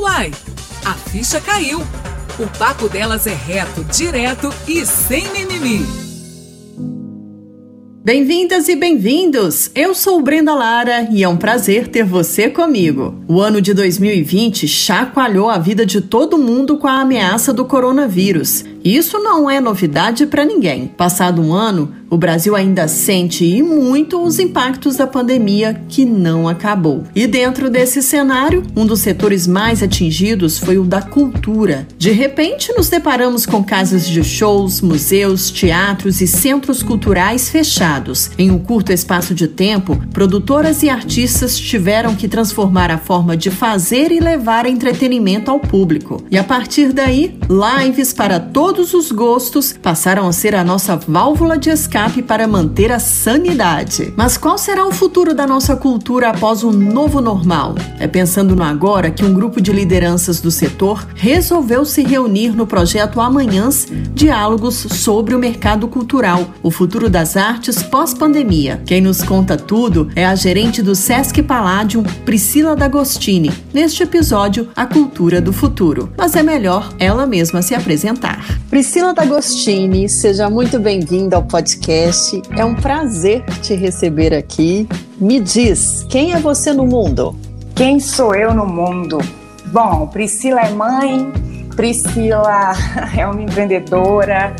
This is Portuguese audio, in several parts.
Uai, a ficha caiu. O papo delas é reto, direto e sem mimimi. Bem-vindas e bem-vindos! Eu sou Brenda Lara e é um prazer ter você comigo. O ano de 2020 chacoalhou a vida de todo mundo com a ameaça do coronavírus. Isso não é novidade para ninguém. Passado um ano, o Brasil ainda sente e muito os impactos da pandemia que não acabou. E dentro desse cenário, um dos setores mais atingidos foi o da cultura. De repente, nos deparamos com casas de shows, museus, teatros e centros culturais fechados. Em um curto espaço de tempo, produtoras e artistas tiveram que transformar a forma de fazer e levar entretenimento ao público. E a partir daí, lives para todos os gostos passaram a ser a nossa válvula de escape escape para manter a sanidade. Mas qual será o futuro da nossa cultura após o novo normal? É pensando no agora que um grupo de lideranças do setor resolveu se reunir no projeto Amanhãs Diálogos sobre o mercado cultural, o futuro das artes pós-pandemia. Quem nos conta tudo é a gerente do Sesc Palladium, Priscila D'Agostini, neste episódio A Cultura do Futuro. Mas é melhor ela mesma se apresentar. Priscila D'Agostini, seja muito bem-vinda ao podcast. É um prazer te receber aqui. Me diz, quem é você no mundo? Quem sou eu no mundo? Bom, Priscila é mãe, Priscila é uma empreendedora,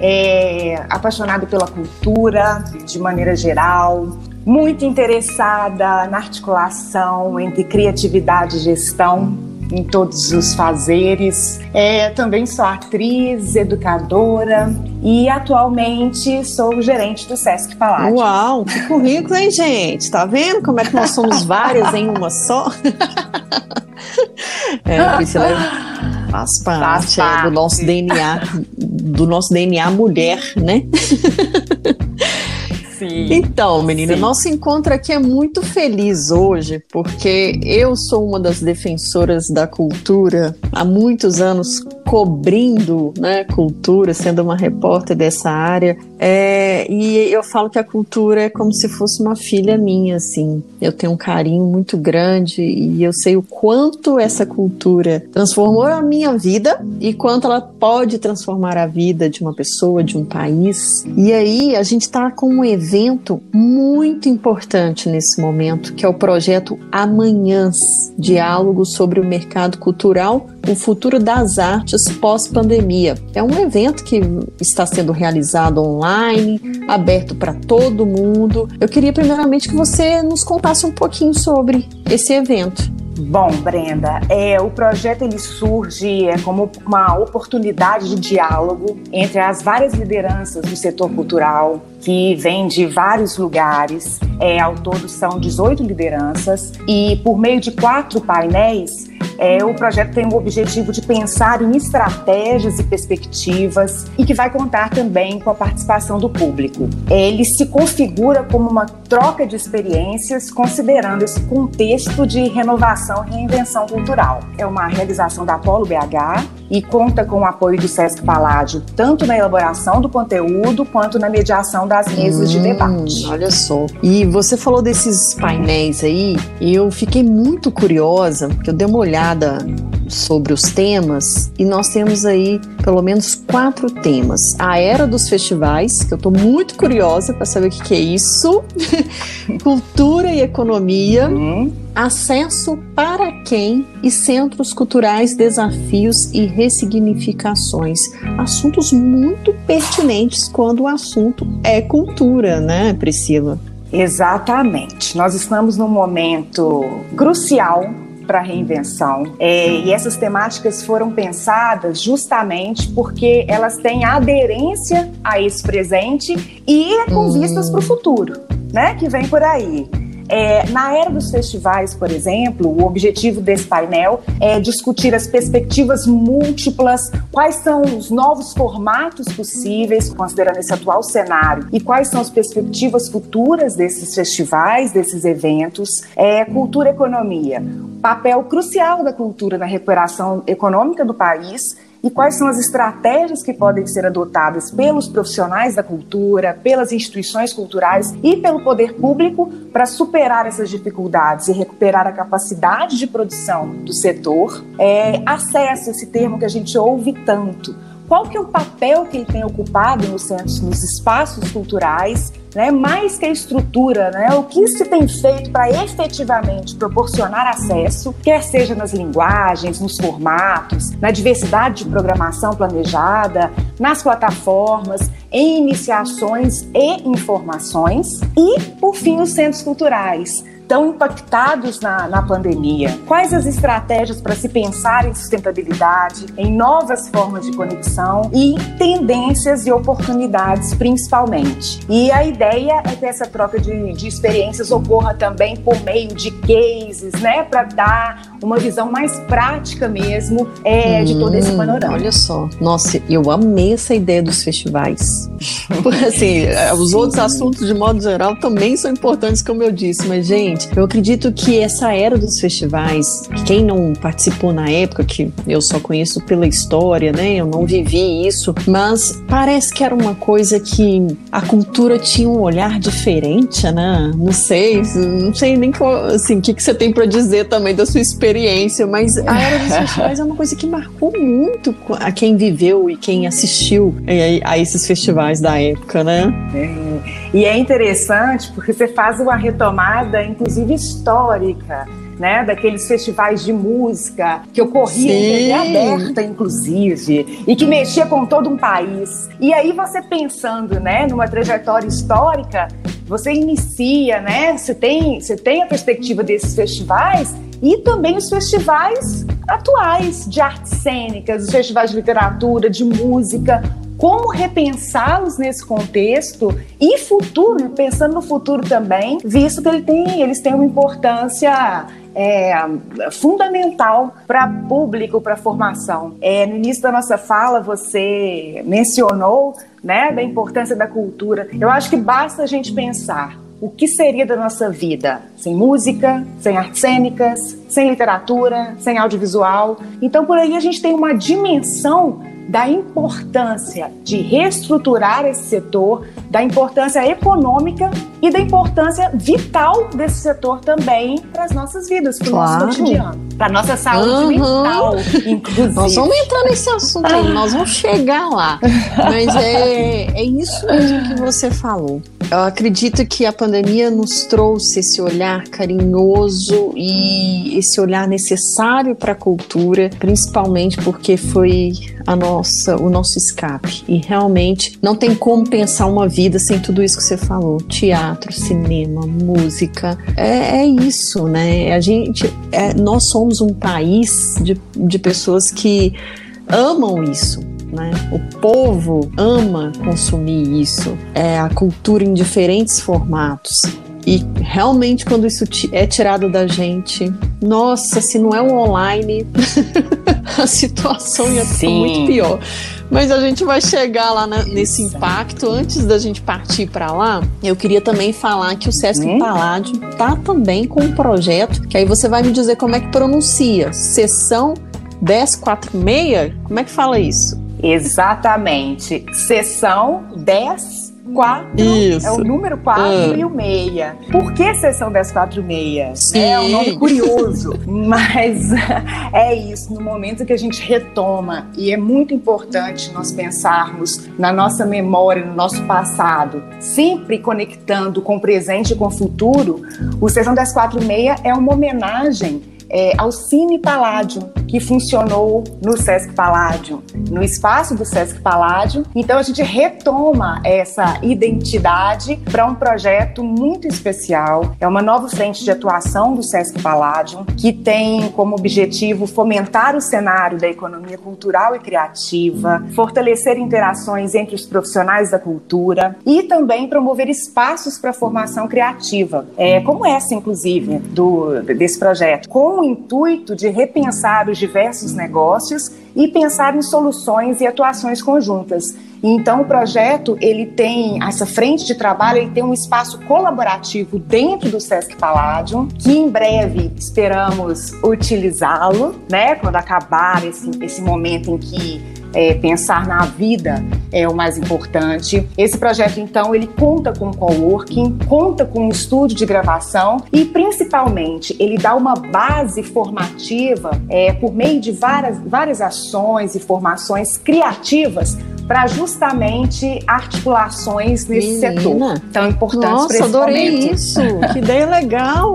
é apaixonada pela cultura de maneira geral, muito interessada na articulação entre criatividade e gestão em todos os fazeres. É, também sou atriz, educadora e atualmente sou gerente do Sesc Palácio. Uau, que currículo, hein, gente? Tá vendo como é que nós somos várias em uma só? é, Priscila faz parte, faz parte. É, do nosso DNA, do nosso DNA mulher, né? Sim. Então, menina, Sim. nosso encontro aqui é muito feliz hoje, porque eu sou uma das defensoras da cultura há muitos anos cobrindo né, cultura, sendo uma repórter dessa área. É, e eu falo que a cultura é como se fosse uma filha minha, assim. Eu tenho um carinho muito grande e eu sei o quanto essa cultura transformou a minha vida e quanto ela pode transformar a vida de uma pessoa, de um país. E aí a gente está com um evento muito importante nesse momento, que é o projeto Amanhãs Diálogo sobre o Mercado Cultural, o Futuro das Artes Pós-Pandemia. É um evento que está sendo realizado online, aberto para todo mundo. Eu queria primeiramente que você nos contasse um pouquinho sobre esse evento. Bom, Brenda, é, o projeto ele surge é, como uma oportunidade de diálogo entre as várias lideranças do setor cultural, que vem de vários lugares. É, ao todo são 18 lideranças e por meio de quatro painéis é, o projeto tem o objetivo de pensar em estratégias e perspectivas e que vai contar também com a participação do público. Ele se configura como uma troca de experiências, considerando esse contexto de renovação e reinvenção cultural. É uma realização da Polo BH e conta com o apoio do Sesc Paládio, tanto na elaboração do conteúdo quanto na mediação das mesas hum, de debate. Olha só. E você falou desses painéis aí, e eu fiquei muito curiosa, porque eu dei uma olhada sobre os temas e nós temos aí pelo menos quatro temas. A era dos festivais, que eu estou muito curiosa para saber o que, que, é isso, cultura e economia, uhum. acesso para quem e centros culturais, desafios e ressignificações. Assuntos muito pertinentes quando o assunto é cultura, né, Priscila? Exatamente. Nós estamos num momento crucial para a reinvenção. É, e essas temáticas foram pensadas justamente porque elas têm aderência a esse presente e com vistas para o futuro, né? Que vem por aí. É, na era dos festivais, por exemplo, o objetivo desse painel é discutir as perspectivas múltiplas, quais são os novos formatos possíveis, considerando esse atual cenário, e quais são as perspectivas futuras desses festivais, desses eventos. É, cultura e economia, papel crucial da cultura na recuperação econômica do país e quais são as estratégias que podem ser adotadas pelos profissionais da cultura, pelas instituições culturais e pelo poder público para superar essas dificuldades e recuperar a capacidade de produção do setor. É, acesso, esse termo que a gente ouve tanto qual que é o papel que ele tem ocupado nos centros, nos espaços culturais, né? mais que a estrutura, né? o que se tem feito para efetivamente proporcionar acesso, quer seja nas linguagens, nos formatos, na diversidade de programação planejada, nas plataformas, em iniciações e informações, e, por fim, os centros culturais tão impactados na, na pandemia? Quais as estratégias para se pensar em sustentabilidade, em novas formas de conexão e tendências e oportunidades, principalmente? E a ideia é que essa troca de, de experiências ocorra também por meio de cases, né, para dar uma visão mais prática mesmo é, hum, de todo esse hum, panorama. Olha só, nossa, eu amei essa ideia dos festivais. Assim, os outros assuntos, de modo geral, também são importantes, como eu disse, mas, gente, eu acredito que essa era dos festivais, quem não participou na época, que eu só conheço pela história, né? Eu não vivi isso, mas parece que era uma coisa que a cultura tinha um olhar diferente, né? Não sei, não sei nem assim, o que, que você tem para dizer também da sua experiência, mas a era dos festivais é uma coisa que marcou muito a quem viveu e quem assistiu a esses festivais da época, né? É. E é interessante porque você faz uma retomada, inclusive inclusive histórica, né, daqueles festivais de música que ocorriam em TV aberta, inclusive, e que mexia com todo um país. E aí você pensando, né, numa trajetória histórica, você inicia, né, você tem, você tem a perspectiva desses festivais e também os festivais atuais de artes cênicas, os festivais de literatura, de música, como repensá-los nesse contexto e futuro, pensando no futuro também, visto que ele tem, eles têm uma importância é, fundamental para público, para formação. É, no início da nossa fala, você mencionou né, da importância da cultura. Eu acho que basta a gente pensar o que seria da nossa vida sem música, sem artes cênicas, sem literatura, sem audiovisual. Então, por aí a gente tem uma dimensão da importância de reestruturar esse setor, da importância econômica e da importância vital desse setor também para as nossas vidas, para o claro. nosso cotidiano, para a nossa saúde uhum. mental, inclusive. Nós vamos entrar nesse assunto aí, nós vamos chegar lá. Mas é, é isso mesmo que você falou. Eu acredito que a pandemia nos trouxe esse olhar carinhoso e esse olhar necessário para a cultura, principalmente porque foi a nossa, o nosso escape. E realmente não tem como pensar uma vida sem tudo isso que você falou: teatro, cinema, música. É, é isso, né? A gente, é, nós somos um país de, de pessoas que amam isso né? O povo ama consumir isso, é a cultura em diferentes formatos. E realmente, quando isso é tirado da gente, nossa, se não é o online, a situação ia ser muito pior. Mas a gente vai chegar lá na, nesse impacto. Antes da gente partir para lá, eu queria também falar que o Sesc hum? Paládio tá também com um projeto, que aí você vai me dizer como é que pronuncia. Sessão 1046? Como é que fala isso? Exatamente. Sessão 10 4 Isso. é o número 4 ah. e o meia. Por que sessão 1046? É um nome curioso, mas é isso, no momento que a gente retoma, e é muito importante nós pensarmos na nossa memória, no nosso passado, sempre conectando com o presente e com o futuro, o Sessão 1046 é uma homenagem é, ao Cine Paládio, que funcionou no Sesc Paládio, no espaço do Sesc Paládio. Então a gente retoma essa identidade para um projeto muito especial. É uma nova frente de atuação do Sesc Paládio, que tem como objetivo fomentar o cenário da economia cultural e criativa, fortalecer interações entre os profissionais da cultura e também promover espaços para formação criativa, é, como essa, inclusive, do, desse projeto, com intuito de repensar os diversos negócios e pensar em soluções e atuações conjuntas. Então o projeto ele tem essa frente de trabalho, ele tem um espaço colaborativo dentro do Sesc Palladium, que em breve esperamos utilizá-lo, né? Quando acabar esse, esse momento em que é, pensar na vida é o mais importante. Esse projeto, então, ele conta com coworking, conta com um estúdio de gravação e, principalmente, ele dá uma base formativa é, por meio de várias, várias ações e formações criativas para justamente articulações nesse Menina. setor tão importante Nossa, esse adorei momento. isso! que ideia legal!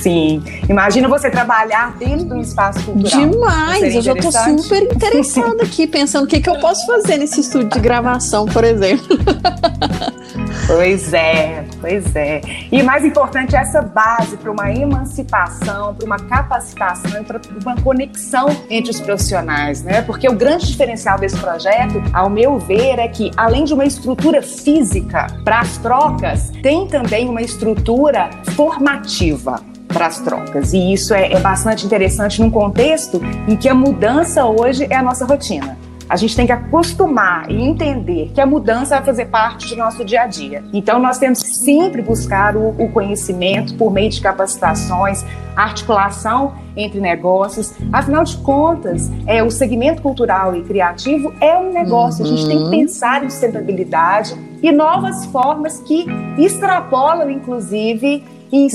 Sim. Imagina você trabalhar dentro de um espaço cultural. Demais! Eu já estou super interessada aqui, pensando o que, que eu posso fazer nesse estúdio de gravação, por exemplo. Pois é, pois é. E mais importante, essa base para uma emancipação, para uma capacitação, para uma conexão entre os profissionais, né? Porque o grande diferencial desse projeto, ao meu ver, é que além de uma estrutura física para as trocas, tem também uma estrutura formativa para as trocas. E isso é, é bastante interessante num contexto em que a mudança hoje é a nossa rotina. A gente tem que acostumar e entender que a mudança vai fazer parte do nosso dia a dia. Então, nós temos que sempre buscar o, o conhecimento por meio de capacitações, articulação entre negócios. Afinal de contas, é, o segmento cultural e criativo é um negócio. Uhum. A gente tem que uhum. pensar em sustentabilidade e novas formas que extrapolam, inclusive,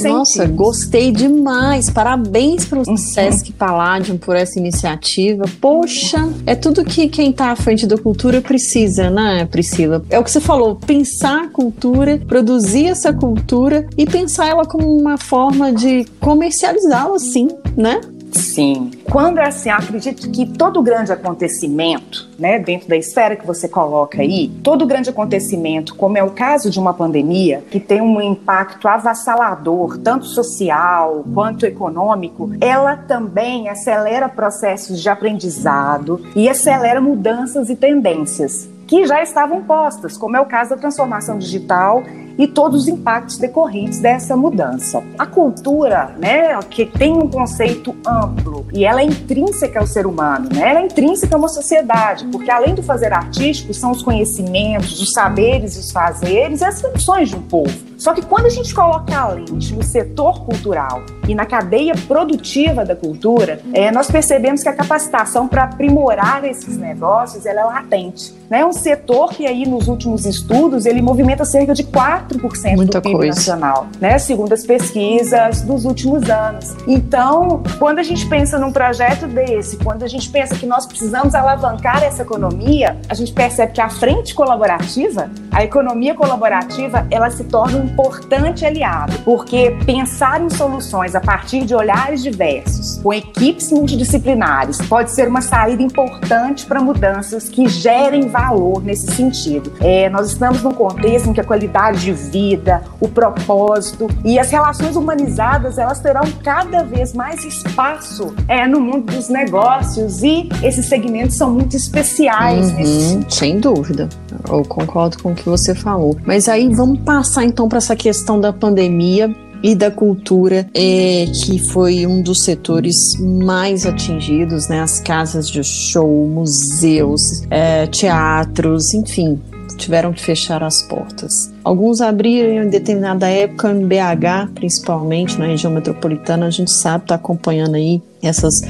nossa, gostei demais. Parabéns para o uhum. Sesc Palladium por essa iniciativa. Poxa, é tudo que quem está à frente da cultura precisa, né, Priscila? É o que você falou, pensar a cultura, produzir essa cultura e pensar ela como uma forma de comercializá-la, sim, né? Sim. Quando é assim, acredito que todo grande acontecimento, né, dentro da esfera que você coloca aí, todo grande acontecimento, como é o caso de uma pandemia, que tem um impacto avassalador, tanto social quanto econômico, ela também acelera processos de aprendizado e acelera mudanças e tendências que já estavam postas, como é o caso da transformação digital e todos os impactos decorrentes dessa mudança. A cultura, né, que tem um conceito amplo e ela é intrínseca ao ser humano, né? Ela é intrínseca a uma sociedade, porque além do fazer artístico, são os conhecimentos, os saberes, os fazeres e as funções de um povo. Só que quando a gente coloca a lente no setor cultural e na cadeia produtiva da cultura, é, nós percebemos que a capacitação para aprimorar esses negócios ela é latente. Né? É um setor que aí nos últimos estudos ele movimenta cerca de 4% Muita do PIB coisa. nacional, né? segundo as pesquisas dos últimos anos. Então, quando a gente pensa num projeto desse, quando a gente pensa que nós precisamos alavancar essa economia, a gente percebe que a frente colaborativa, a economia colaborativa, ela se torna um importante aliado, porque pensar em soluções a partir de olhares diversos, com equipes multidisciplinares, pode ser uma saída importante para mudanças que gerem valor nesse sentido. É, nós estamos num contexto em que a qualidade de vida, o propósito e as relações humanizadas elas terão cada vez mais espaço é, no mundo dos negócios e esses segmentos são muito especiais uhum, nesse sentido. Sem dúvida, eu concordo com o que você falou. Mas aí vamos passar então para essa questão da pandemia e da cultura, é, que foi um dos setores mais atingidos, né? As casas de show, museus, é, teatros, enfim, tiveram que fechar as portas. Alguns abriram em determinada época em BH, principalmente na região metropolitana. A gente sabe, está acompanhando aí essas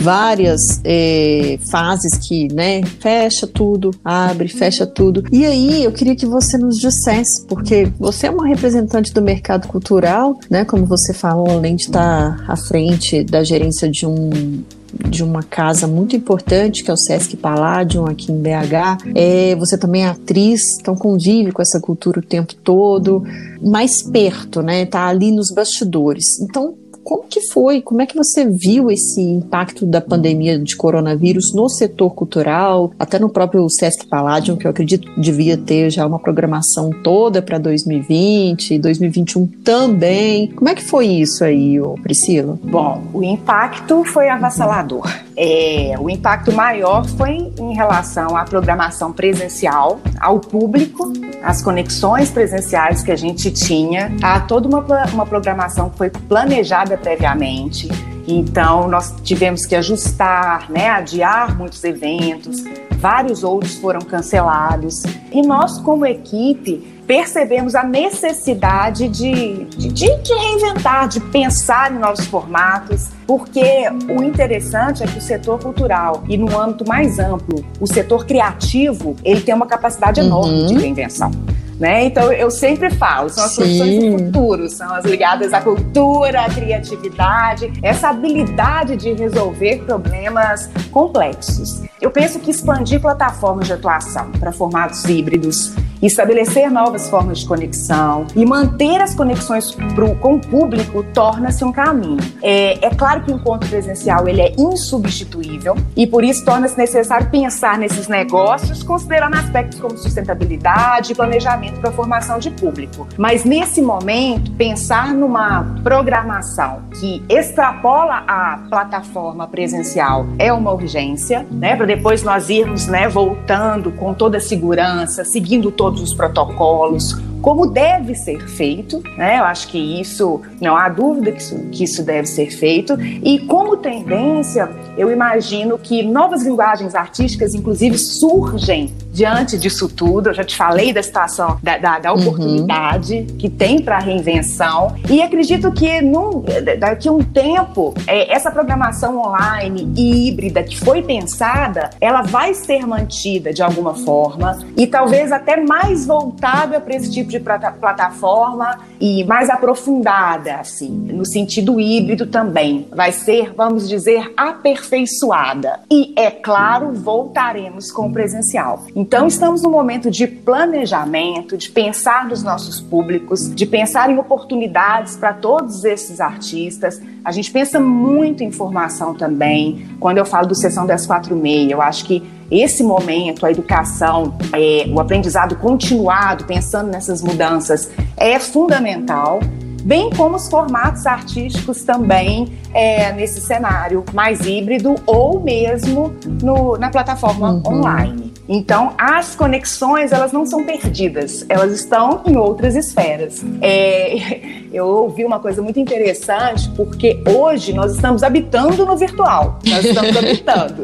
várias é, fases que, né, fecha tudo, abre, fecha tudo. E aí eu queria que você nos dissesse, porque você é uma representante do mercado cultural, né, como você falou, além de estar à frente da gerência de um de uma casa muito importante, que é o Sesc Palladium, aqui em BH. É, você também é atriz, então convive com essa cultura o tempo todo, mais perto, né? Tá ali nos bastidores. Então, como que foi? Como é que você viu esse impacto da pandemia de coronavírus no setor cultural, até no próprio Sesc Palladium, que eu acredito devia ter já uma programação toda para 2020 e 2021 também. Como é que foi isso aí, Priscila? Bom, o impacto foi avassalador. É, o impacto maior foi em relação à programação presencial, ao público, as conexões presenciais que a gente tinha, a toda uma, uma programação que foi planejada previamente Então, nós tivemos que ajustar, né, adiar muitos eventos, vários outros foram cancelados. E nós, como equipe, percebemos a necessidade de, de, de, reinventar, de pensar em novos formatos, porque o interessante é que o setor cultural e no âmbito mais amplo, o setor criativo, ele tem uma capacidade enorme uhum. de reinvenção. Né? Então eu sempre falo, são as Sim. profissões do futuro, são as ligadas à cultura, à criatividade, essa habilidade de resolver problemas complexos. Eu penso que expandir plataformas de atuação para formatos híbridos, estabelecer novas formas de conexão e manter as conexões pro, com o público torna-se um caminho. É, é claro que o encontro presencial ele é insubstituível e por isso torna-se necessário pensar nesses negócios considerando aspectos como sustentabilidade e planejamento para a formação de público. Mas nesse momento, pensar numa programação que extrapola a plataforma presencial é uma urgência, né? Para depois nós irmos, né, voltando com toda a segurança, seguindo todos os protocolos, como deve ser feito, né? Eu acho que isso, não há dúvida que isso, que isso deve ser feito. E como tendência, eu imagino que novas linguagens artísticas, inclusive, surgem diante disso tudo. Eu já te falei da situação, da, da, da uhum. oportunidade uhum. que tem para a reinvenção. E acredito que num, daqui a um tempo, é, essa programação online e híbrida que foi pensada, ela vai ser mantida de alguma forma e talvez até mais voltada para esse tipo de plataforma e mais aprofundada, assim, no sentido híbrido também. Vai ser, vamos dizer, aperfeiçoada. E, é claro, voltaremos com o presencial. Então, estamos no momento de planejamento, de pensar nos nossos públicos, de pensar em oportunidades para todos esses artistas. A gente pensa muito em formação também. Quando eu falo do Sessão 1046, eu acho que esse momento, a educação, é, o aprendizado continuado, pensando nessas mudanças, é fundamental bem como os formatos artísticos também é, nesse cenário mais híbrido ou mesmo no, na plataforma uhum. online. Então, as conexões, elas não são perdidas, elas estão em outras esferas. É, eu ouvi uma coisa muito interessante, porque hoje nós estamos habitando no virtual, nós estamos habitando,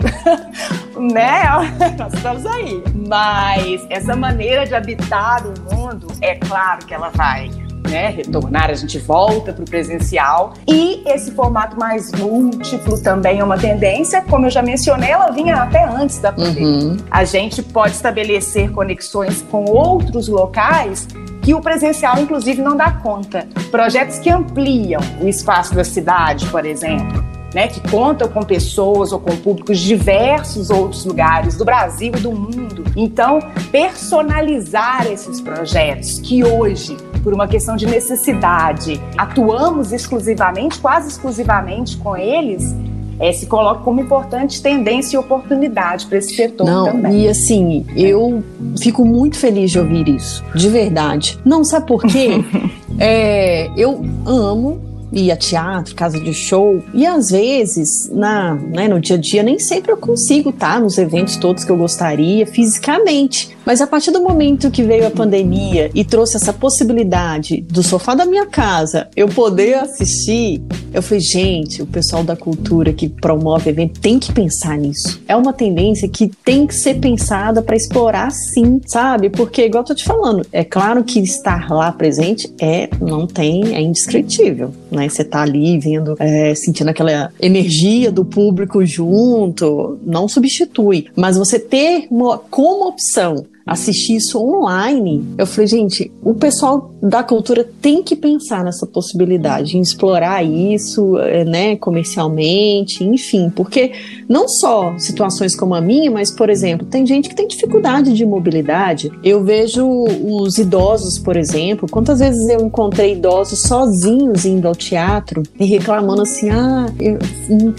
né? Nós estamos aí. Mas essa maneira de habitar o mundo, é claro que ela vai né, retornar, a gente volta para o presencial. E esse formato mais múltiplo também é uma tendência, como eu já mencionei, ela vinha até antes da pandemia. Uhum. A gente pode estabelecer conexões com outros locais que o presencial, inclusive, não dá conta. Projetos que ampliam o espaço da cidade, por exemplo. Né, que contam com pessoas ou com públicos de diversos outros lugares do Brasil e do mundo. Então, personalizar esses projetos que hoje por uma questão de necessidade, atuamos exclusivamente, quase exclusivamente com eles, é, se coloca como importante tendência e oportunidade para esse setor Não, também. E assim, eu fico muito feliz de ouvir isso, de verdade. Não, sabe por quê? é, eu amo ir a teatro, casa de show, e às vezes, na, né, no dia a dia, nem sempre eu consigo estar nos eventos todos que eu gostaria fisicamente. Mas a partir do momento que veio a pandemia e trouxe essa possibilidade do sofá da minha casa eu poder assistir, eu falei, gente, o pessoal da cultura que promove evento tem que pensar nisso. É uma tendência que tem que ser pensada para explorar sim, sabe? Porque, igual eu tô te falando, é claro que estar lá presente é, não tem, é indescritível né? Você tá ali vendo, é, sentindo aquela energia do público junto, não substitui. Mas você ter uma, como opção assistir isso online, eu falei, gente, o pessoal da cultura tem que pensar nessa possibilidade, em explorar isso, eh, né, comercialmente, enfim, porque não só situações como a minha, mas, por exemplo, tem gente que tem dificuldade de mobilidade. Eu vejo os idosos, por exemplo, quantas vezes eu encontrei idosos sozinhos indo ao teatro e reclamando assim: ah, eu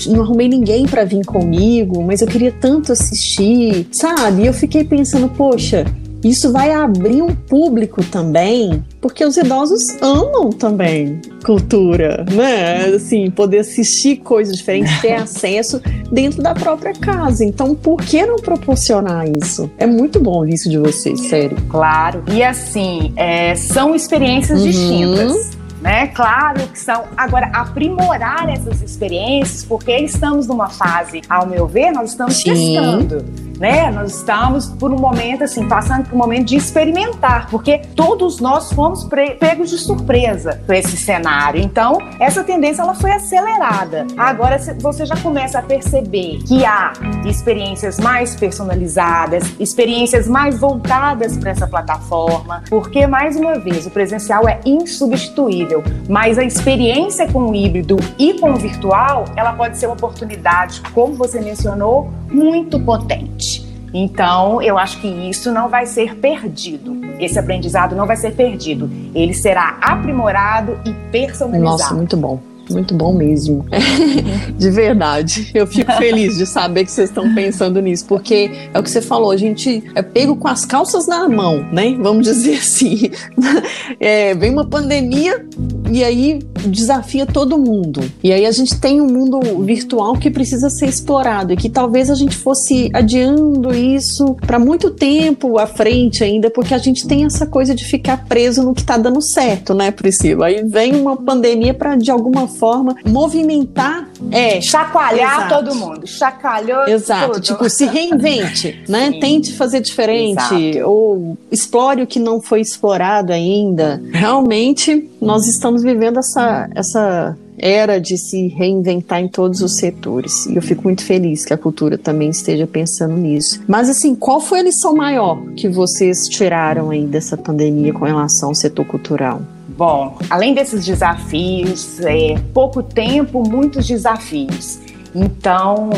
não arrumei ninguém para vir comigo, mas eu queria tanto assistir, sabe? E eu fiquei pensando, poxa, isso vai abrir um público também, porque os idosos amam também cultura, né? Assim, poder assistir coisas diferentes, ter acesso dentro da própria casa. Então, por que não proporcionar isso? É muito bom isso de vocês, sério. Claro. E assim, é, são experiências uhum. distintas né? Claro que são. Agora, aprimorar essas experiências, porque estamos numa fase, ao meu ver, nós estamos Sim. testando né? Nós estamos por um momento assim, passando por um momento de experimentar, porque todos nós fomos pegos de surpresa por esse cenário. Então, essa tendência ela foi acelerada. Agora você já começa a perceber que há experiências mais personalizadas, experiências mais voltadas para essa plataforma, porque mais uma vez, o presencial é insubstituível, mas a experiência com o híbrido e com o virtual, ela pode ser uma oportunidade, como você mencionou, muito potente. Então, eu acho que isso não vai ser perdido. Esse aprendizado não vai ser perdido. Ele será aprimorado e personalizado. Nossa, muito bom. Muito bom mesmo. de verdade. Eu fico feliz de saber que vocês estão pensando nisso, porque é o que você falou, a gente é pego com as calças na mão, né? Vamos dizer assim. É, vem uma pandemia e aí desafia todo mundo. E aí a gente tem um mundo virtual que precisa ser explorado e que talvez a gente fosse adiando isso para muito tempo à frente ainda, porque a gente tem essa coisa de ficar preso no que está dando certo, né, Priscila? Aí vem uma pandemia para de alguma forma movimentar, é, chacoalhar exato. todo mundo, chacoalhou Exato, tudo. tipo, se reinvente, né? Sim. Tente fazer diferente exato. ou explore o que não foi explorado ainda. Realmente, nós estamos vivendo essa essa era de se reinventar em todos os setores. E eu fico muito feliz que a cultura também esteja pensando nisso. Mas assim, qual foi a lição maior que vocês tiraram aí dessa pandemia com relação ao setor cultural? Bom, além desses desafios, é, pouco tempo, muitos desafios. Então,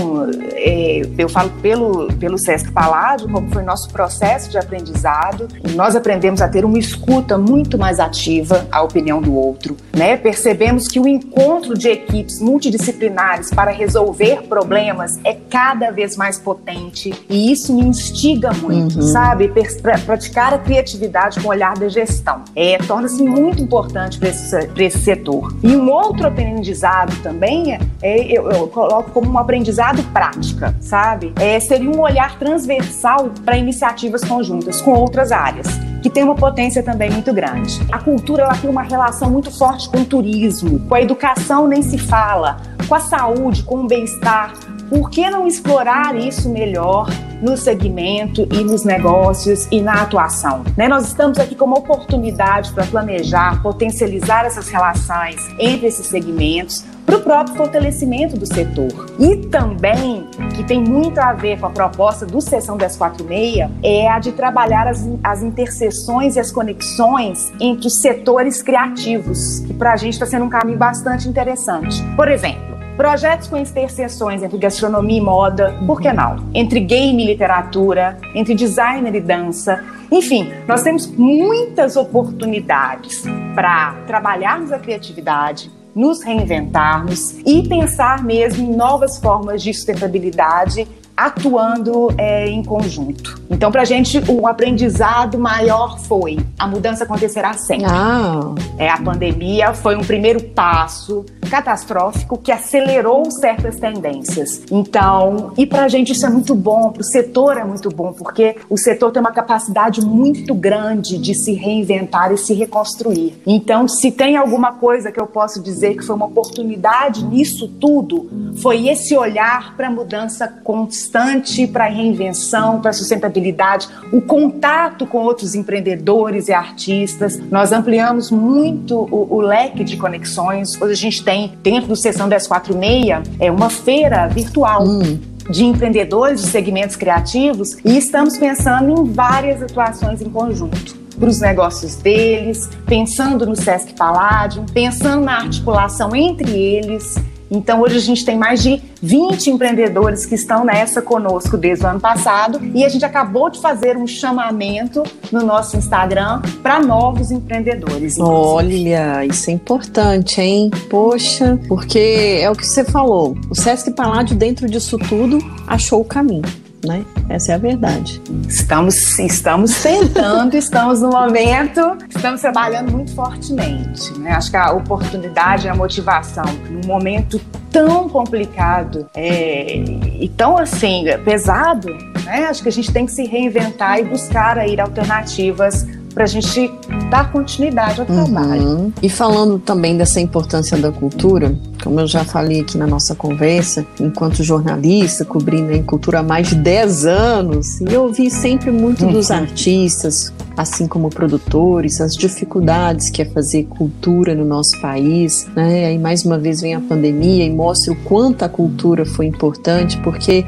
é, eu falo pelo, pelo Sesc Paládio, como foi nosso processo de aprendizado. Nós aprendemos a ter uma escuta muito mais ativa à opinião do outro. Né? Percebemos que o encontro de equipes multidisciplinares para resolver problemas é cada vez mais potente e isso me instiga muito, uhum. sabe? Praticar a criatividade com o olhar da gestão. É, Torna-se muito importante para esse, esse setor. E um outro aprendizado também é, é eu, eu coloco como um aprendizado prática, sabe? É, seria um olhar transversal para iniciativas conjuntas com outras áreas que tem uma potência também muito grande. A cultura ela tem uma relação muito forte com o turismo, com a educação nem se fala, com a saúde, com o bem-estar. Por que não explorar isso melhor no segmento e nos negócios e na atuação? Né? Nós estamos aqui como oportunidade para planejar, potencializar essas relações entre esses segmentos para o próprio fortalecimento do setor. E também, que tem muito a ver com a proposta do Sessão 1046, é a de trabalhar as, as interseções e as conexões entre os setores criativos, que para a gente está sendo um caminho bastante interessante. Por exemplo, projetos com interseções entre gastronomia e moda, por que não? Entre game e literatura, entre designer e dança. Enfim, nós temos muitas oportunidades para trabalharmos a criatividade, nos reinventarmos e pensar mesmo em novas formas de sustentabilidade atuando é, em conjunto. Então, para a gente, o aprendizado maior foi a mudança acontecerá sempre. Ah. É, a pandemia foi um primeiro passo catastrófico que acelerou certas tendências. Então, e para a gente isso é muito bom, para o setor é muito bom, porque o setor tem uma capacidade muito grande de se reinventar e se reconstruir. Então, se tem alguma coisa que eu posso dizer que foi uma oportunidade nisso tudo, foi esse olhar para a mudança constante, para a reinvenção, para a sustentabilidade, o contato com outros empreendedores e artistas. Nós ampliamos muito o, o leque de conexões. Hoje a gente tem tem dentro do Sessão 1046 é uma feira virtual. Hum de empreendedores de segmentos criativos e estamos pensando em várias atuações em conjunto para os negócios deles, pensando no Sesc Palladium, pensando na articulação entre eles então, hoje a gente tem mais de 20 empreendedores que estão nessa conosco desde o ano passado e a gente acabou de fazer um chamamento no nosso Instagram para novos empreendedores. Inclusive. Olha, isso é importante, hein? Poxa, porque é o que você falou. O Sesc Paládio, dentro disso tudo, achou o caminho né? Essa é a verdade. Estamos, estamos tentando, estamos no momento, estamos trabalhando muito fortemente. Né? Acho que a oportunidade, a motivação, num momento tão complicado é, e tão assim pesado, né? Acho que a gente tem que se reinventar e buscar aí alternativas para a gente dar continuidade ao uhum. trabalho. E falando também dessa importância da cultura, como eu já falei aqui na nossa conversa, enquanto jornalista, cobrindo a cultura há mais de 10 anos, e eu ouvi sempre muito uhum. dos artistas, assim como produtores, as dificuldades que é fazer cultura no nosso país, né? Aí mais uma vez vem a pandemia e mostra o quanto a cultura foi importante, porque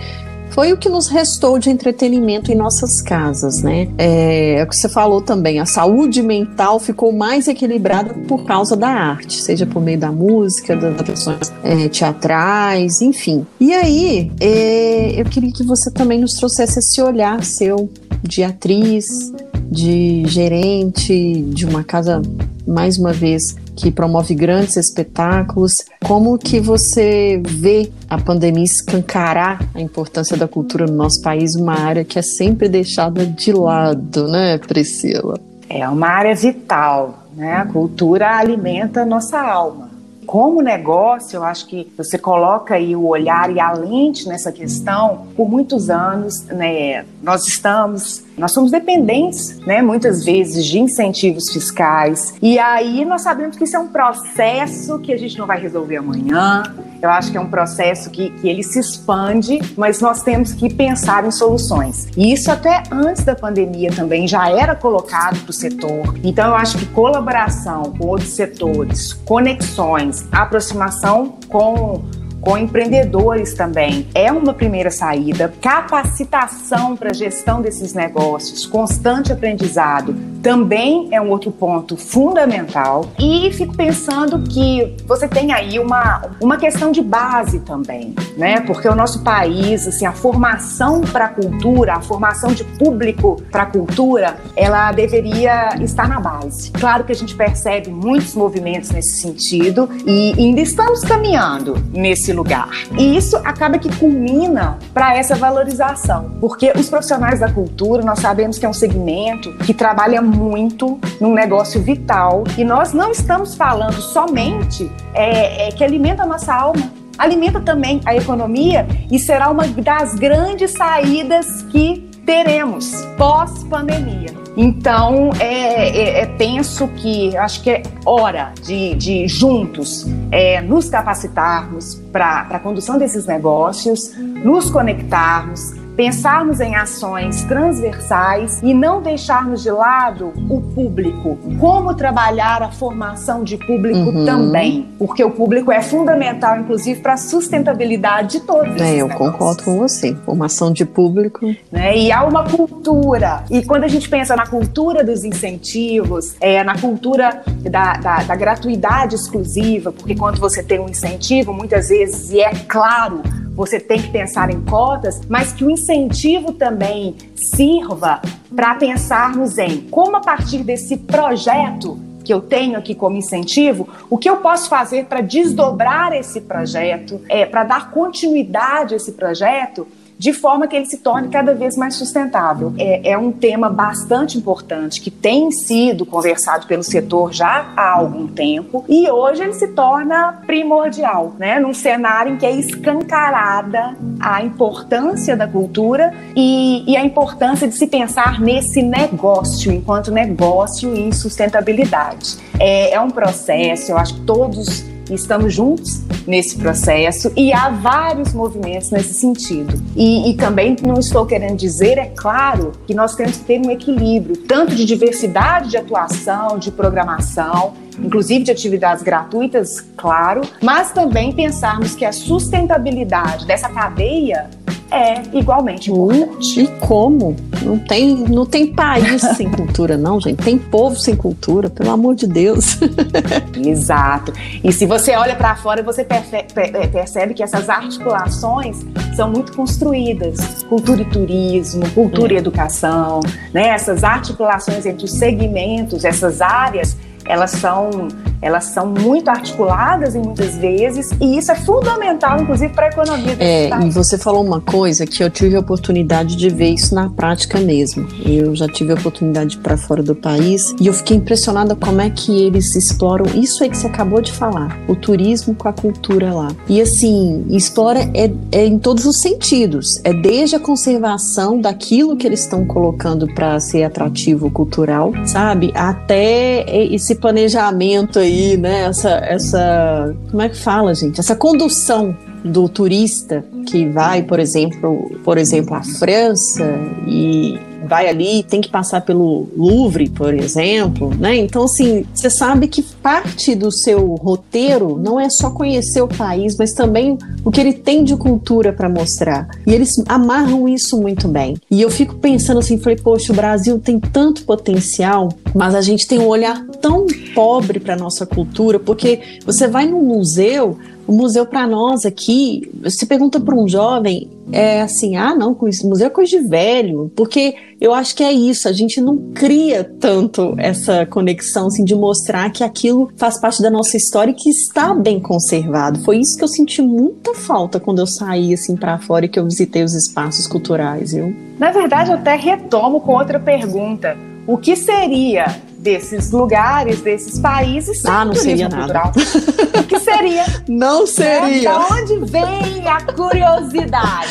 foi o que nos restou de entretenimento em nossas casas, né? É, é o que você falou também, a saúde mental ficou mais equilibrada por causa da arte, seja por meio da música, das atrações é, teatrais, enfim. E aí, é, eu queria que você também nos trouxesse esse olhar seu de atriz, de gerente de uma casa, mais uma vez, que promove grandes espetáculos. Como que você vê a pandemia escancarar a importância da cultura no nosso país, uma área que é sempre deixada de lado, né, Priscila? É uma área vital, né? A cultura alimenta a nossa alma como negócio, eu acho que você coloca aí o olhar e a lente nessa questão por muitos anos, né? Nós estamos nós somos dependentes, né, muitas vezes, de incentivos fiscais. E aí nós sabemos que isso é um processo que a gente não vai resolver amanhã. Eu acho que é um processo que, que ele se expande, mas nós temos que pensar em soluções. E isso até antes da pandemia também já era colocado para o setor. Então eu acho que colaboração com outros setores, conexões, aproximação com com empreendedores também. É uma primeira saída. Capacitação para gestão desses negócios, constante aprendizado, também é um outro ponto fundamental. E fico pensando que você tem aí uma, uma questão de base também, né? Porque o nosso país, assim, a formação para a cultura, a formação de público para a cultura, ela deveria estar na base. Claro que a gente percebe muitos movimentos nesse sentido e ainda estamos caminhando nesse esse lugar. E isso acaba que culmina para essa valorização, porque os profissionais da cultura, nós sabemos que é um segmento que trabalha muito num negócio vital e nós não estamos falando somente é, é, que alimenta a nossa alma, alimenta também a economia e será uma das grandes saídas que teremos pós-pandemia. Então, é, é, é, penso que acho que é hora de, de juntos é, nos capacitarmos para a condução desses negócios, nos conectarmos, pensarmos em ações transversais e não deixarmos de lado o público. Como trabalhar a formação de público uhum. também, porque o público é fundamental, inclusive, para a sustentabilidade de todos. É, eu negócios. concordo com você. Formação de público. Né? E há uma cultura. E quando a gente pensa na cultura dos incentivos, é, na cultura da, da, da gratuidade exclusiva, porque quando você tem um incentivo, muitas vezes, e é claro, você tem que pensar em cotas, mas que o incentivo também sirva para pensarmos em como, a partir desse projeto que eu tenho aqui como incentivo, o que eu posso fazer para desdobrar esse projeto, é, para dar continuidade a esse projeto de forma que ele se torne cada vez mais sustentável. É, é um tema bastante importante que tem sido conversado pelo setor já há algum tempo e hoje ele se torna primordial, né? Num cenário em que é escancarada a importância da cultura e, e a importância de se pensar nesse negócio enquanto negócio em sustentabilidade. É, é um processo, eu acho que todos estamos juntos nesse processo e há vários movimentos nesse sentido. E, e, também não estou querendo dizer, é claro, que nós temos que ter um equilíbrio, tanto de diversidade de atuação, de programação, inclusive de atividades gratuitas, claro, mas também pensarmos que a sustentabilidade dessa cadeia é igualmente importante. E como? Não tem, não tem país sem cultura, não, gente. Tem povo sem cultura, pelo amor de Deus. Exato. E se você olha para fora, você é, percebe que essas articulações são muito construídas. Cultura e turismo, cultura é. e educação, né? Essas articulações entre os segmentos, essas áreas, elas são elas são muito articuladas em muitas vezes e isso é fundamental, inclusive, para a economia. É, e você falou uma coisa que eu tive a oportunidade de ver isso na prática mesmo. Eu já tive a oportunidade para fora do país e eu fiquei impressionada como é que eles exploram isso aí que você acabou de falar, o turismo com a cultura lá. E assim, explora é, é em todos os sentidos. É desde a conservação daquilo que eles estão colocando para ser atrativo cultural, sabe? Até esse planejamento aí, né? Essa, essa, como é que fala, gente? Essa condução do turista que vai, por exemplo, por exemplo, à França e vai ali, tem que passar pelo Louvre, por exemplo, né? Então, assim, você sabe que parte do seu roteiro não é só conhecer o país, mas também o que ele tem de cultura para mostrar. E eles amarram isso muito bem. E eu fico pensando assim, falei, poxa, o Brasil tem tanto potencial, mas a gente tem um olhar tão pobre para nossa cultura, porque você vai num museu, o museu para nós aqui, você pergunta para um jovem, é assim, ah, não, museu é coisa de velho, porque eu acho que é isso, a gente não cria tanto essa conexão assim, de mostrar que aquilo faz parte da nossa história e que está bem conservado. Foi isso que eu senti muita falta quando eu saí assim para fora e que eu visitei os espaços culturais, viu? Na verdade, eu até retomo com outra pergunta. O que seria desses lugares, desses países, sem ah, não seria cultural. nada. O que seria? Não seria. Né? De onde vem a curiosidade?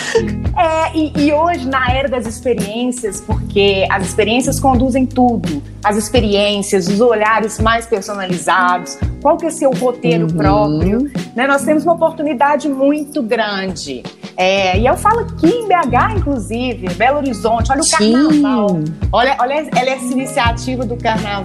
É, e, e, hoje, na era das experiências, porque as experiências conduzem tudo, as experiências, os olhares mais personalizados, qual que é seu roteiro uhum. próprio, né? Nós temos uma oportunidade muito grande. É, e eu falo aqui em BH, inclusive, Belo Horizonte, olha o Sim. carnaval. Olha, olha essa iniciativa do carnaval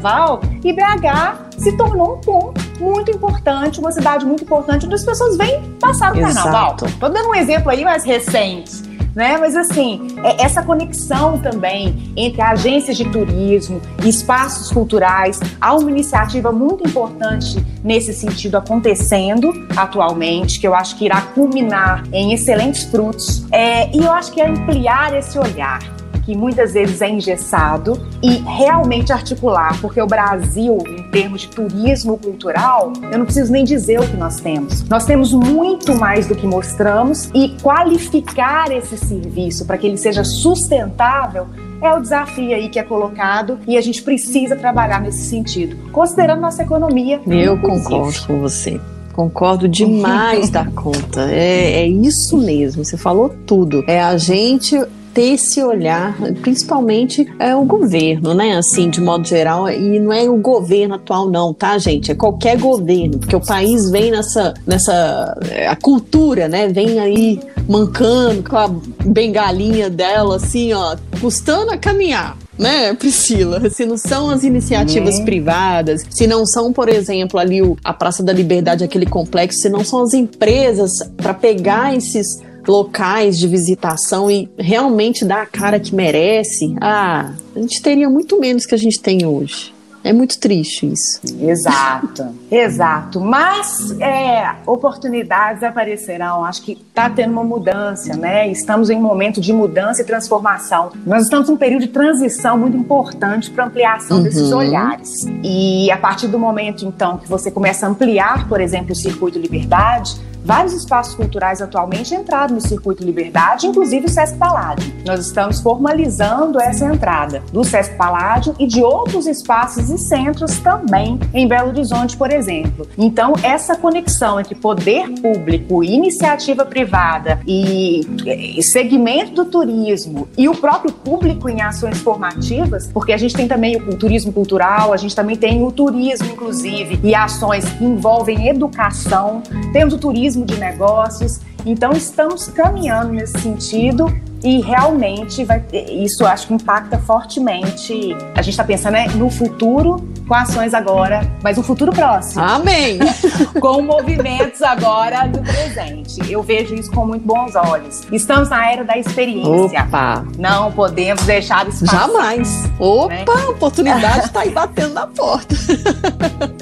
e BH se tornou um ponto muito importante, uma cidade muito importante, onde as pessoas vêm passar o carnaval. Estou dando um exemplo aí mais recente né? Mas assim, é essa conexão também entre agências de turismo espaços culturais, há uma iniciativa muito importante nesse sentido acontecendo atualmente, que eu acho que irá culminar em excelentes frutos. É, e eu acho que é ampliar esse olhar que muitas vezes é engessado e realmente articular, porque o Brasil, em termos de turismo cultural, eu não preciso nem dizer o que nós temos. Nós temos muito mais do que mostramos e qualificar esse serviço para que ele seja sustentável é o desafio aí que é colocado e a gente precisa trabalhar nesse sentido, considerando nossa economia. Eu concordo com você. Concordo demais da conta. É, é isso mesmo. Você falou tudo. É a gente ter esse olhar, principalmente é o governo, né? Assim, de modo geral, e não é o governo atual, não, tá, gente? É qualquer governo, porque o país vem nessa, nessa é, a cultura, né? Vem aí mancando com a bengalinha dela, assim, ó, custando a caminhar né, Priscila? Se não são as iniciativas uhum. privadas, se não são, por exemplo, ali o, a Praça da Liberdade, aquele complexo, se não são as empresas para pegar esses locais de visitação e realmente dar a cara que merece, ah, a gente teria muito menos que a gente tem hoje. É muito triste isso. Exato, exato. Mas é, oportunidades aparecerão. Acho que está tendo uma mudança, né? Estamos em um momento de mudança e transformação. Nós estamos num período de transição muito importante para ampliação uhum. desses olhares. E a partir do momento, então, que você começa a ampliar, por exemplo, o circuito Liberdade, Vários espaços culturais atualmente entraram no Circuito Liberdade, inclusive o Sesc Paládio. Nós estamos formalizando essa entrada do Sesc Paládio e de outros espaços e centros também em Belo Horizonte, por exemplo. Então, essa conexão entre poder público, iniciativa privada e segmento do turismo e o próprio público em ações formativas, porque a gente tem também o turismo cultural, a gente também tem o turismo, inclusive, e ações que envolvem educação, temos o turismo turismo de negócios. Então, estamos caminhando nesse sentido e realmente vai ter, isso acho que impacta fortemente. A gente está pensando né, no futuro com ações agora, mas um futuro próximo. Amém! com movimentos agora do presente. Eu vejo isso com muito bons olhos. Estamos na era da experiência. Opa! Não podemos deixar isso Jamais! Opa! Né? A oportunidade está aí batendo na porta.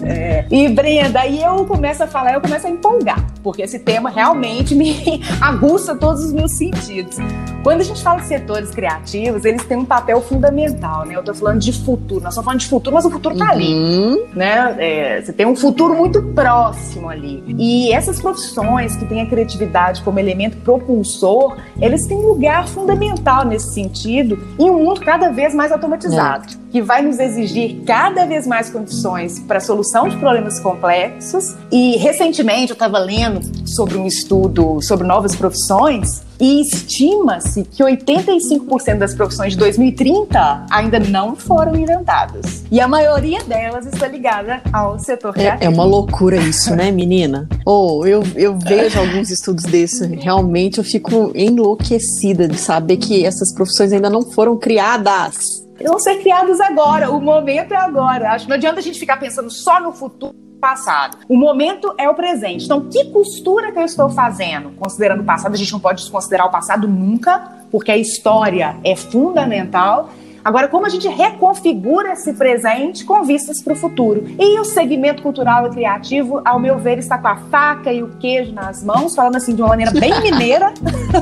E Brenda, aí eu começo a falar, eu começo a empolgar, porque esse tema realmente me aguça todos os meus sentidos. Quando a gente fala de setores criativos, eles têm um papel fundamental, né? Eu tô falando de futuro, nós estamos falando de futuro, mas o futuro tá ali, uhum. né? É, você tem um futuro muito próximo ali. E essas profissões que têm a criatividade como elemento propulsor, eles têm um lugar fundamental nesse sentido em um mundo cada vez mais automatizado. É que vai nos exigir cada vez mais condições para a solução de problemas complexos. E recentemente eu estava lendo sobre um estudo sobre novas profissões e estima-se que 85% das profissões de 2030 ainda não foram inventadas. E a maioria delas está ligada ao setor criativo. É, é uma loucura isso, né, menina? Ou oh, eu, eu vejo alguns estudos desses, realmente eu fico enlouquecida de saber que essas profissões ainda não foram criadas vão ser criados agora. O momento é agora. Acho que não adianta a gente ficar pensando só no futuro passado. O momento é o presente. Então, que costura que eu estou fazendo? Considerando o passado, a gente não pode desconsiderar o passado nunca, porque a história é fundamental. Agora, como a gente reconfigura esse presente com vistas para o futuro? E o segmento cultural e criativo, ao meu ver, está com a faca e o queijo nas mãos, falando assim de uma maneira bem mineira,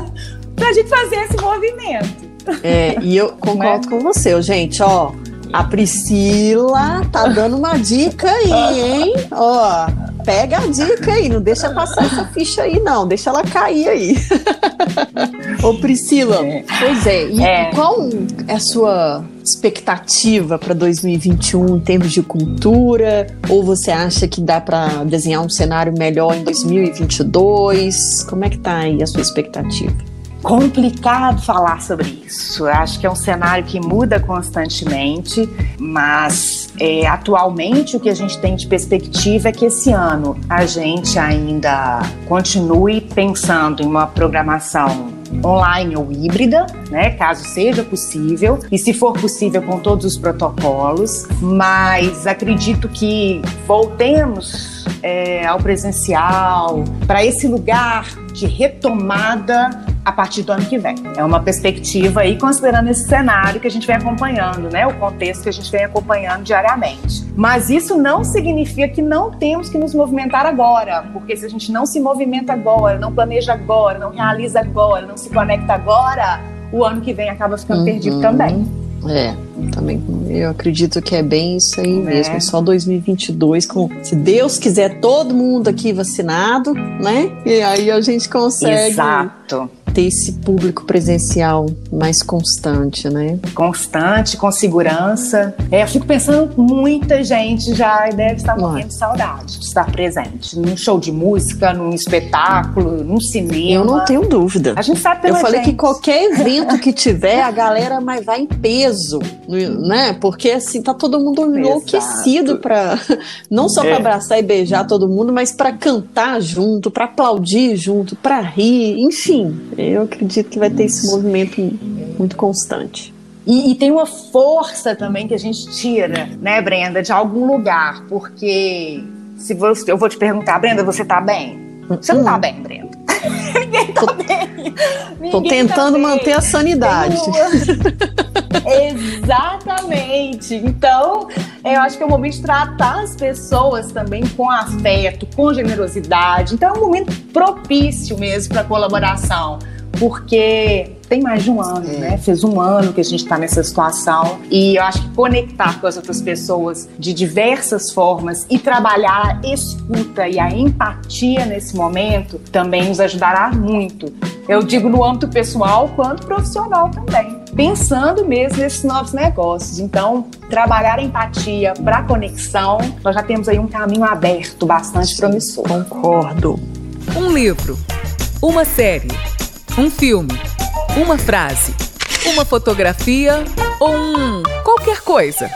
para a gente fazer esse movimento. É, e eu concordo com você, gente, ó. A Priscila tá dando uma dica aí, hein? Ó, pega a dica aí, não deixa passar essa ficha aí, não. Deixa ela cair aí. Ô, Priscila, é. pois é. E é. qual é a sua expectativa para 2021 em termos de cultura? Ou você acha que dá para desenhar um cenário melhor em 2022? Como é que tá aí a sua expectativa? Complicado falar sobre isso. Acho que é um cenário que muda constantemente, mas é, atualmente o que a gente tem de perspectiva é que esse ano a gente ainda continue pensando em uma programação online ou híbrida, né, caso seja possível, e se for possível com todos os protocolos, mas acredito que voltemos é, ao presencial, para esse lugar de retomada a partir do ano que vem. É uma perspectiva aí considerando esse cenário que a gente vem acompanhando, né? O contexto que a gente vem acompanhando diariamente. Mas isso não significa que não temos que nos movimentar agora, porque se a gente não se movimenta agora, não planeja agora, não realiza agora, não se conecta agora, o ano que vem acaba ficando uhum. perdido também. É, também eu acredito que é bem isso aí é. mesmo. Só 2022, com, se Deus quiser, todo mundo aqui vacinado, né? E aí a gente consegue. Exato ter esse público presencial mais constante, né? Constante, com segurança. É, eu fico pensando, muita gente já deve estar morrendo de saudade de estar presente num show de música, num espetáculo, num cinema. Eu não tenho dúvida. A gente sabe pela Eu falei gente. que qualquer evento que tiver, a galera vai em peso, né? Porque assim, tá todo mundo enlouquecido para não só para é. abraçar e beijar todo mundo, mas para cantar junto, para aplaudir junto, para rir, enfim. Eu acredito que vai ter esse movimento muito constante. E, e, tem uma força também que a gente tira, né, Brenda, de algum lugar, porque se você, eu vou te perguntar, Brenda, você tá bem? Você não tá bem, Brenda. Ninguém tá tô, bem. Ninguém tô tentando tá manter a sanidade. Exatamente. Então, eu acho que é o momento de tratar as pessoas também com afeto, com generosidade. Então, é um momento propício mesmo para colaboração porque tem mais de um ano, é. né? Fez um ano que a gente está nessa situação e eu acho que conectar com as outras pessoas de diversas formas e trabalhar a escuta e a empatia nesse momento também nos ajudará muito. Eu digo no âmbito pessoal quanto profissional também. Pensando mesmo nesses novos negócios. Então, trabalhar a empatia para conexão, nós já temos aí um caminho aberto bastante promissor. Concordo. Um livro, uma série um filme, uma frase, uma fotografia ou um qualquer coisa.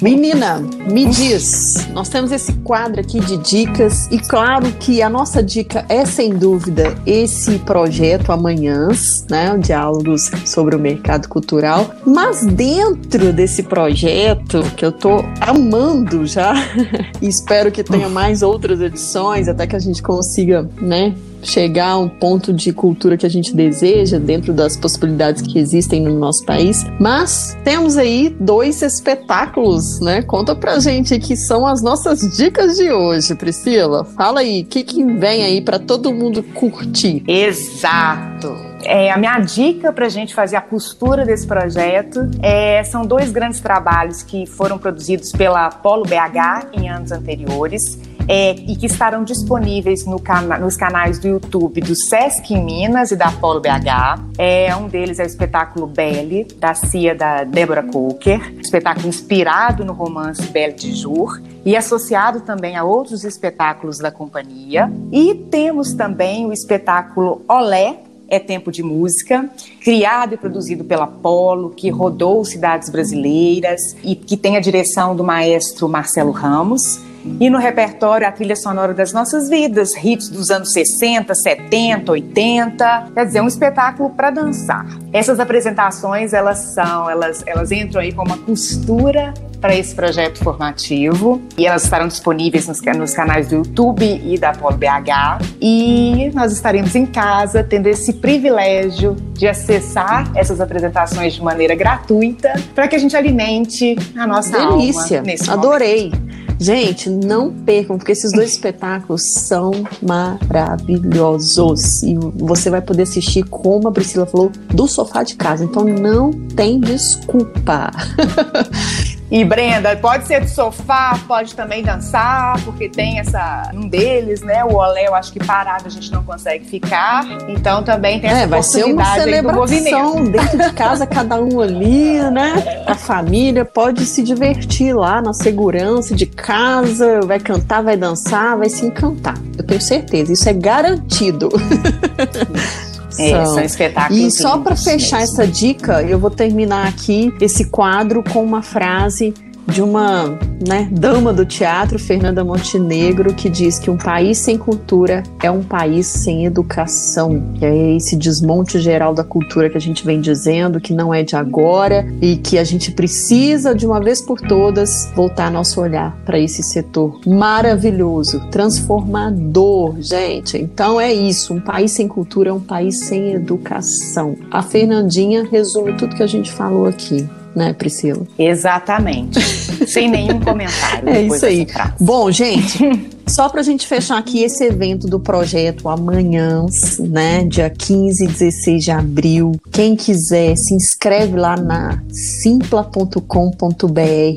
Menina, me diz, nós temos esse quadro aqui de dicas e claro que a nossa dica é sem dúvida esse projeto Amanhãs, né, diálogos sobre o mercado cultural, mas dentro desse projeto que eu tô amando já e espero que tenha mais outras edições até que a gente consiga, né, chegar a um ponto de cultura que a gente deseja dentro das possibilidades que existem no nosso país. Mas temos aí dois espetáculos, né? Conta pra gente que são as nossas dicas de hoje, Priscila. Fala aí, o que, que vem aí para todo mundo curtir? Exato. É, a minha dica para a gente fazer a costura desse projeto é, são dois grandes trabalhos que foram produzidos pela Polo BH em anos anteriores. É, e que estarão disponíveis no cana nos canais do YouTube do Sesc Minas e da Polo BH. É, um deles é o espetáculo Belle, da Cia da Débora Coker, espetáculo inspirado no romance Belle de Jour e associado também a outros espetáculos da companhia. E temos também o espetáculo Olé, é Tempo de Música, criado e produzido pela Polo, que rodou cidades brasileiras e que tem a direção do maestro Marcelo Ramos. E no repertório a trilha sonora das nossas vidas, hits dos anos 60, 70, 80, quer dizer, um espetáculo para dançar. Essas apresentações, elas são, elas, elas entram aí com uma costura para esse projeto formativo e elas estarão disponíveis nos, nos, canais do YouTube e da Polo BH e nós estaremos em casa tendo esse privilégio de acessar essas apresentações de maneira gratuita para que a gente alimente a nossa Delícia. alma nesse Adorei. Momento. Gente, não percam, porque esses dois espetáculos são maravilhosos. E você vai poder assistir, como a Priscila falou, do sofá de casa. Então não tem desculpa. E Brenda, pode ser do sofá, pode também dançar, porque tem essa um deles, né? O olé, eu acho que parado a gente não consegue ficar. Então também tem essa é, vai ser uma celebração dentro de casa, cada um ali, né? A família pode se divertir lá na segurança de casa, vai cantar, vai dançar, vai se encantar. Eu tenho certeza, isso é garantido. É, são. são espetáculos. E só para fechar mesmo. essa dica, eu vou terminar aqui esse quadro com uma frase de uma né, dama do teatro, Fernanda Montenegro, que diz que um país sem cultura é um país sem educação. Que é esse desmonte geral da cultura que a gente vem dizendo, que não é de agora e que a gente precisa, de uma vez por todas, voltar nosso olhar para esse setor maravilhoso, transformador, gente. Então é isso: um país sem cultura é um país sem educação. A Fernandinha resume tudo que a gente falou aqui né, Priscila? Exatamente. Sem nenhum comentário. É isso aí. Bom, gente, Só para a gente fechar aqui esse evento do projeto amanhã, né, dia 15 e 16 de abril. Quem quiser, se inscreve lá na simpla.com.br,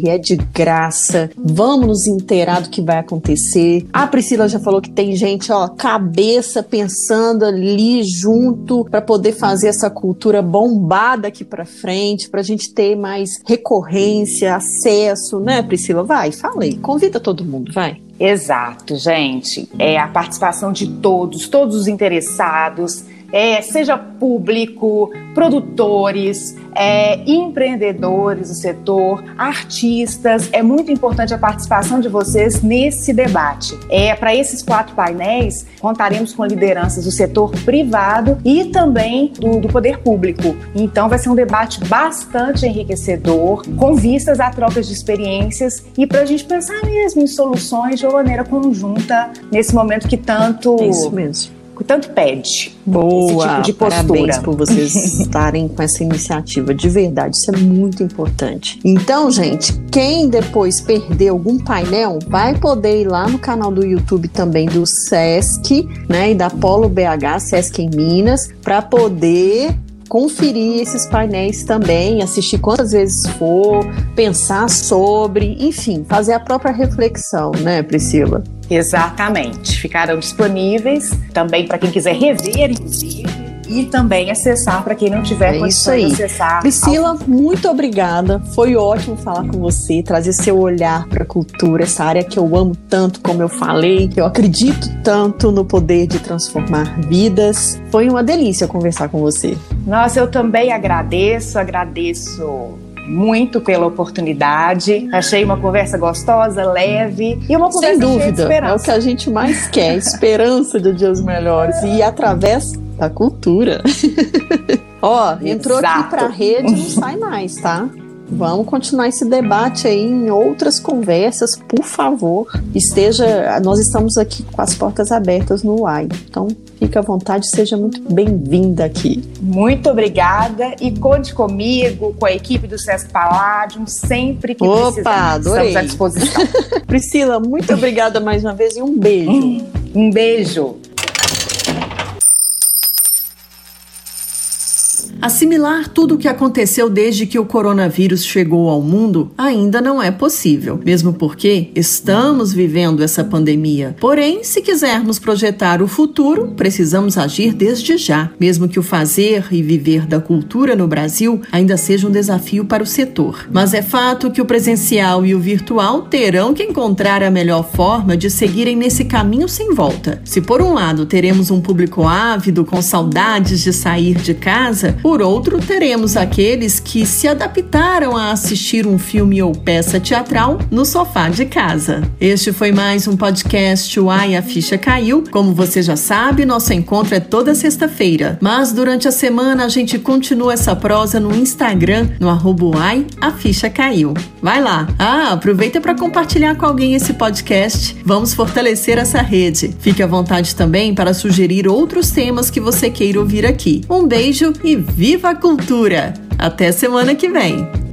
é de graça. Vamos nos inteirar do que vai acontecer. A Priscila já falou que tem gente, ó, cabeça pensando ali junto para poder fazer essa cultura bombada aqui para frente, para a gente ter mais recorrência, acesso, né, Priscila? Vai, fala aí, convida todo mundo, vai. Exato, gente. É a participação de todos, todos os interessados é, seja público, produtores, é, empreendedores do setor, artistas. É muito importante a participação de vocês nesse debate. É, Para esses quatro painéis, contaremos com lideranças do setor privado e também do, do poder público. Então, vai ser um debate bastante enriquecedor, com vistas a trocas de experiências e para a gente pensar mesmo em soluções de uma maneira conjunta nesse momento que tanto. É isso mesmo tanto pede. Boa, tipo parabéns por vocês estarem com essa iniciativa, de verdade, isso é muito importante. Então, gente, quem depois perder algum painel, vai poder ir lá no canal do YouTube também do Sesc, né, e da Polo BH, Sesc em Minas, para poder conferir esses painéis também, assistir quantas vezes for, pensar sobre, enfim, fazer a própria reflexão, né, Priscila? Exatamente. Ficaram disponíveis também para quem quiser rever, inclusive e também acessar para quem não tiver é aí. de acessar. Priscila, ao... muito obrigada. Foi ótimo falar com você, trazer seu olhar para a cultura, essa área que eu amo tanto, como eu falei, que eu acredito tanto no poder de transformar vidas. Foi uma delícia conversar com você. Nossa, eu também agradeço, agradeço muito pela oportunidade. Achei uma conversa gostosa, leve e uma conversa Sem dúvida, é o que a gente mais quer, esperança de dias melhores e através da cultura. Ó, entrou Exato. aqui pra rede, não sai mais, tá? Vamos continuar esse debate aí em outras conversas, por favor. Esteja, nós estamos aqui com as portas abertas no UAI. Então, fique à vontade, seja muito bem-vinda aqui. Muito obrigada e conte comigo, com a equipe do Sesc Palladium, sempre que Opa, precisar. Adorei. Estamos à disposição. Priscila, muito obrigada mais uma vez e um beijo. Um beijo. Assimilar tudo o que aconteceu desde que o coronavírus chegou ao mundo ainda não é possível, mesmo porque estamos vivendo essa pandemia. Porém, se quisermos projetar o futuro, precisamos agir desde já, mesmo que o fazer e viver da cultura no Brasil ainda seja um desafio para o setor. Mas é fato que o presencial e o virtual terão que encontrar a melhor forma de seguirem nesse caminho sem volta. Se por um lado teremos um público ávido com saudades de sair de casa, por outro, teremos aqueles que se adaptaram a assistir um filme ou peça teatral no sofá de casa. Este foi mais um podcast Uai, a Ficha Caiu. Como você já sabe, nosso encontro é toda sexta-feira, mas durante a semana a gente continua essa prosa no Instagram, no arroba Uai, a Ficha Caiu. Vai lá! Ah, aproveita para compartilhar com alguém esse podcast. Vamos fortalecer essa rede. Fique à vontade também para sugerir outros temas que você queira ouvir aqui. Um beijo e Viva a cultura! Até semana que vem!